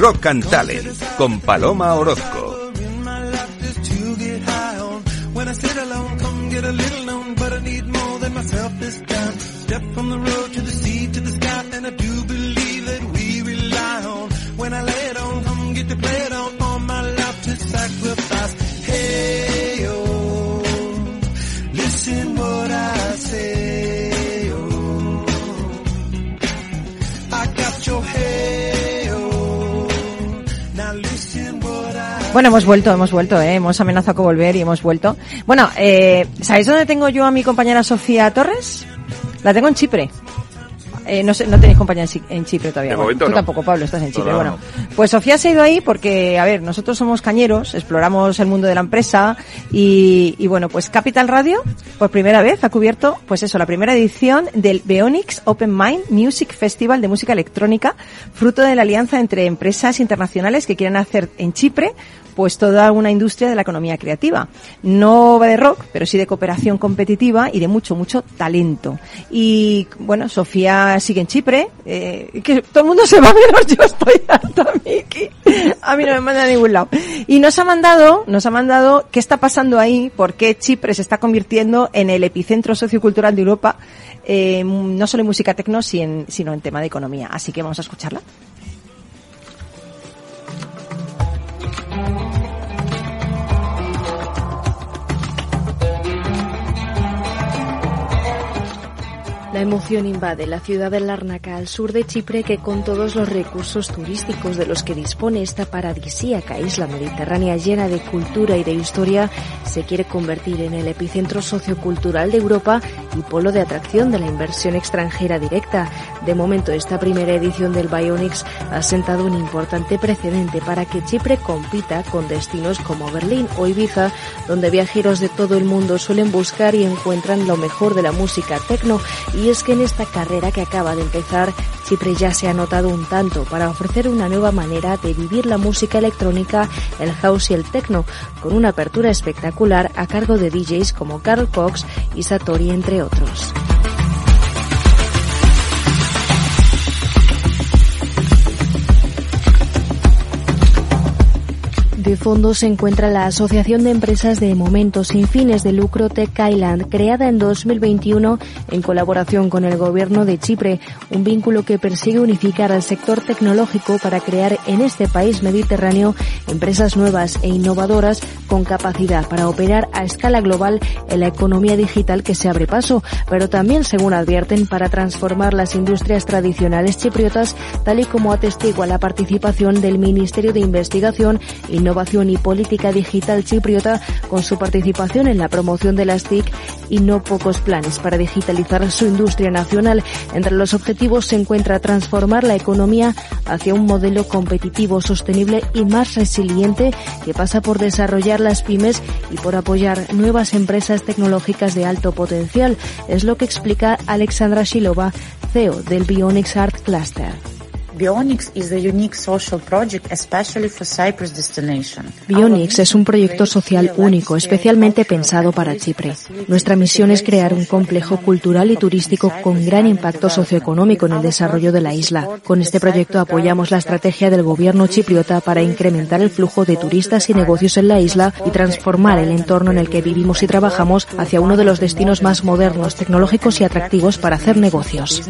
Rock and Talent con Paloma Orozco. Step from the road to the sea to the sky, and I do Bueno, hemos vuelto, hemos vuelto, ¿eh? hemos amenazado con volver y hemos vuelto. Bueno, eh, ¿sabéis dónde tengo yo a mi compañera Sofía Torres? La tengo en Chipre. Eh, no, sé, no tenéis compañía en, Chipre todavía. Tú tampoco, Pablo, estás en Chipre. bueno, pues Sofía se ha ido ahí porque, a ver, nosotros somos cañeros, exploramos el mundo de la empresa y, y bueno, pues Capital Radio, por primera vez, ha cubierto, pues eso, la primera edición del Beonix Open Mind Music Festival de música electrónica, fruto de la alianza entre empresas internacionales que quieren hacer en Chipre pues toda una industria de la economía creativa. No va de rock, pero sí de cooperación competitiva y de mucho, mucho talento. Y bueno, Sofía sigue en Chipre, eh, que todo el mundo se va menos yo estoy hasta Miki. A mí no me manda a ningún lado. Y nos ha mandado, nos ha mandado qué está pasando ahí, por qué Chipre se está convirtiendo en el epicentro sociocultural de Europa, eh, no solo en música tecno, sino en tema de economía. Así que vamos a escucharla. La emoción invade la ciudad de Larnaca al sur de Chipre que con todos los recursos turísticos de los que dispone esta paradisíaca isla mediterránea llena de cultura y de historia se quiere convertir en el epicentro sociocultural de Europa y polo de atracción de la inversión extranjera directa. De momento esta primera edición del Bionics ha sentado un importante precedente para que Chipre compita con destinos como Berlín o Ibiza donde viajeros de todo el mundo suelen buscar y encuentran lo mejor de la música tecno y es que en esta carrera que acaba de empezar, Chipre ya se ha notado un tanto para ofrecer una nueva manera de vivir la música electrónica, el house y el techno, con una apertura espectacular a cargo de DJs como Carl Cox y Satori, entre otros. De fondo se encuentra la Asociación de Empresas de Momentos sin fines de lucro Tech Island, creada en 2021 en colaboración con el gobierno de Chipre, un vínculo que persigue unificar al sector tecnológico para crear en este país mediterráneo empresas nuevas e innovadoras con capacidad para operar a escala global en la economía digital que se abre paso, pero también, según advierten, para transformar las industrias tradicionales chipriotas, tal y como atestigua la participación del Ministerio de Investigación, Innovación y Política Digital Chipriota con su participación en la promoción de las TIC y no pocos planes para digitalizar su industria nacional. Entre los objetivos se encuentra transformar la economía hacia un modelo competitivo, sostenible y más resiliente que pasa por desarrollar las pymes y por apoyar nuevas empresas tecnológicas de alto potencial. Es lo que explica Alexandra Shilova, CEO del Bionics Art Cluster. Bionics is a unique social project, especially for Cyprus destination. Bionics es un proyecto social único, especialmente pensado para Chipre. Nuestra misión es crear un complejo cultural y turístico con gran impacto socioeconómico en el desarrollo de la isla. Con este proyecto apoyamos la estrategia del gobierno chipriota para incrementar el flujo de turistas y negocios en la isla y transformar el entorno en el que vivimos y trabajamos hacia uno de los destinos más modernos, tecnológicos y atractivos para hacer negocios.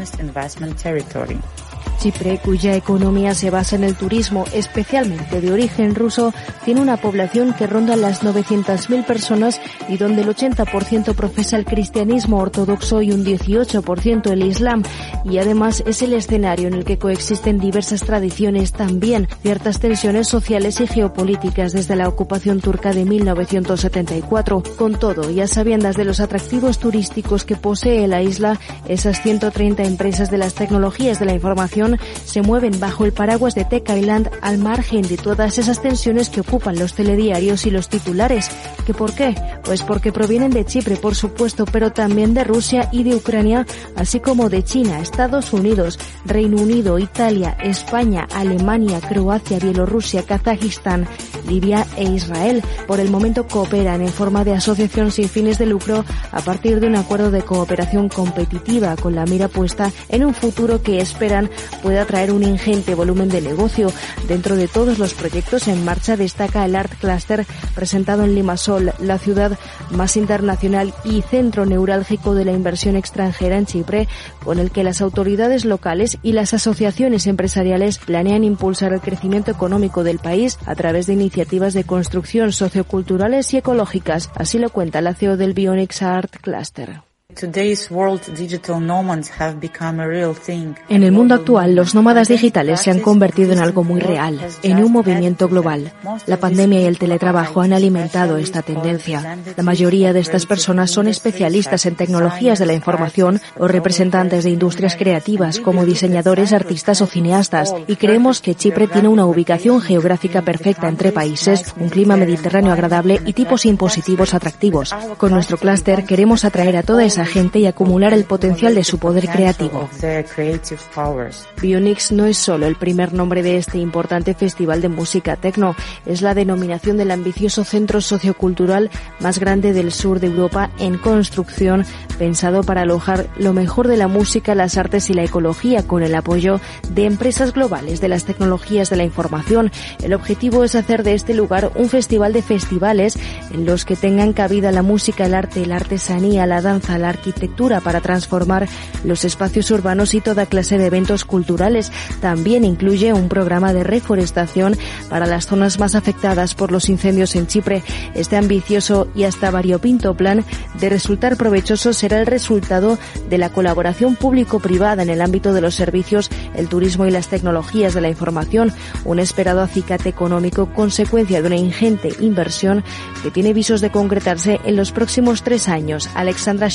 Chipre, cuya economía se basa en el turismo, especialmente de origen ruso, tiene una población que ronda las 900.000 personas y donde el 80% profesa el cristianismo ortodoxo y un 18% el islam. Y además es el escenario en el que coexisten diversas tradiciones, también ciertas tensiones sociales y geopolíticas desde la ocupación turca de 1974. Con todo, y a sabiendas de los atractivos turísticos que posee la isla, esas 130 empresas de las tecnologías de la información se mueven bajo el paraguas de Tech Island al margen de todas esas tensiones que ocupan los telediarios y los titulares. ¿Que por qué? Pues porque provienen de Chipre, por supuesto, pero también de Rusia y de Ucrania, así como de China, Estados Unidos, Reino Unido, Italia, España, Alemania, Croacia, Bielorrusia, Kazajistán, Libia e Israel. Por el momento cooperan en forma de asociación sin fines de lucro a partir de un acuerdo de cooperación competitiva con la mira puesta en un futuro que esperan puede atraer un ingente volumen de negocio. Dentro de todos los proyectos en marcha destaca el Art Cluster presentado en Limassol, la ciudad más internacional y centro neurálgico de la inversión extranjera en Chipre, con el que las autoridades locales y las asociaciones empresariales planean impulsar el crecimiento económico del país a través de iniciativas de construcción socioculturales y ecológicas. Así lo cuenta la CEO del Bionics Art Cluster. En el mundo actual, los nómadas digitales se han convertido en algo muy real, en un movimiento global. La pandemia y el teletrabajo han alimentado esta tendencia. La mayoría de estas personas son especialistas en tecnologías de la información o representantes de industrias creativas como diseñadores, artistas o cineastas, y creemos que Chipre tiene una ubicación geográfica perfecta entre países, un clima mediterráneo agradable y tipos impositivos atractivos. Con nuestro clúster queremos atraer a toda esa gente y acumular el potencial de su poder creativo. Bionix no es solo el primer nombre de este importante festival de música techno, es la denominación del ambicioso centro sociocultural más grande del sur de Europa en construcción, pensado para alojar lo mejor de la música, las artes y la ecología con el apoyo de empresas globales de las tecnologías de la información. El objetivo es hacer de este lugar un festival de festivales en los que tengan cabida la música, el arte, la artesanía, la danza, la arquitectura para transformar los espacios urbanos y toda clase de eventos culturales. También incluye un programa de reforestación para las zonas más afectadas por los incendios en Chipre. Este ambicioso y hasta variopinto plan de resultar provechoso será el resultado de la colaboración público-privada en el ámbito de los servicios, el turismo y las tecnologías de la información, un esperado acicate económico consecuencia de una ingente inversión que tiene visos de concretarse en los próximos tres años. Alexandra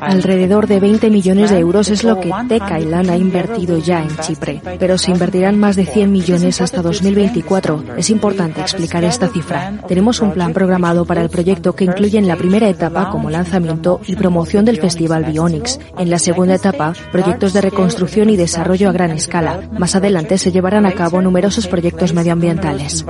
Alrededor de 20 millones de euros es lo que Tech Island ha invertido ya en Chipre, pero se invertirán más de 100 millones hasta 2024. Es importante explicar esta cifra. Tenemos un plan programado para el proyecto que incluye en la primera etapa como lanzamiento y promoción del Festival Bionics. En la segunda etapa, proyectos de reconstrucción y desarrollo a gran escala. Más adelante se llevarán a cabo numerosos proyectos medioambientales.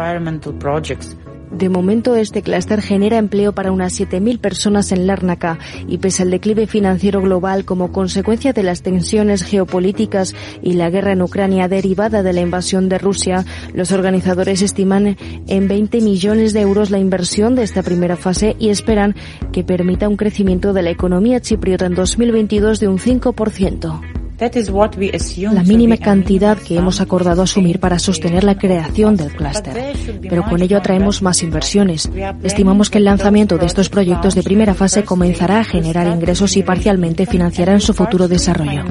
De momento, este clúster genera empleo para unas 7.000 personas en Lárnaca y pese al declive financiero global como consecuencia de las tensiones geopolíticas y la guerra en Ucrania derivada de la invasión de Rusia, los organizadores estiman en 20 millones de euros la inversión de esta primera fase y esperan que permita un crecimiento de la economía chipriota en 2022 de un 5%. La mínima cantidad que hemos acordado asumir para sostener la creación del clúster, pero con ello atraemos más inversiones. Estimamos que el lanzamiento de estos proyectos de primera fase comenzará a generar ingresos y parcialmente financiará en su futuro desarrollo.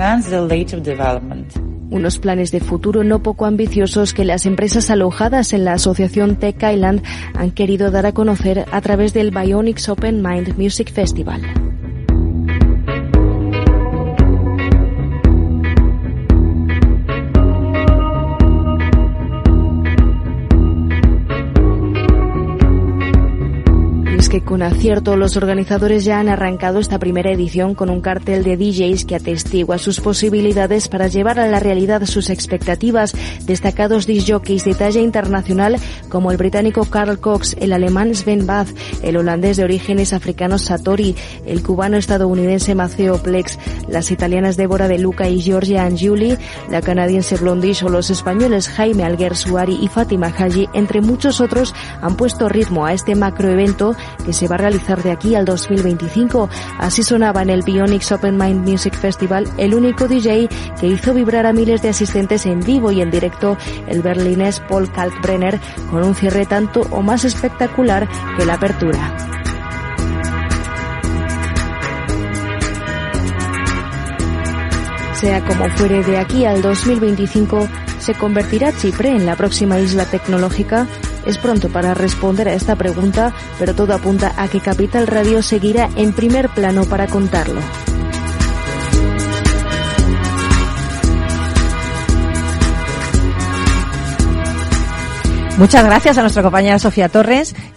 Unos planes de futuro no poco ambiciosos que las empresas alojadas en la asociación Tech Island han querido dar a conocer a través del Bionics Open Mind Music Festival. Con acierto los organizadores ya han arrancado esta primera edición con un cartel de DJs que atestigua sus posibilidades para llevar a la realidad sus expectativas. Destacados disjockeys de talla internacional como el británico Carl Cox, el alemán Sven Bath, el holandés de orígenes africanos Satori, el cubano estadounidense Maceo Plex, las italianas Débora de Luca y Georgia Angiuli, la canadiense Blondish o los españoles Jaime Alguer Suari y Fátima Haji, entre muchos otros, han puesto ritmo a este macroevento que se va a realizar de aquí al 2025. Así sonaba en el Bionics Open Mind Music Festival el único DJ que hizo vibrar a miles de asistentes en vivo y en directo, el berlinés Paul Kalkbrenner, con un cierre tanto o más espectacular que la apertura. Sea como fuere de aquí al 2025, ¿se convertirá Chipre en la próxima isla tecnológica? Es pronto para responder a esta pregunta, pero todo apunta a que Capital Radio seguirá en primer plano para contarlo. Muchas gracias a nuestra compañera Sofía Torres.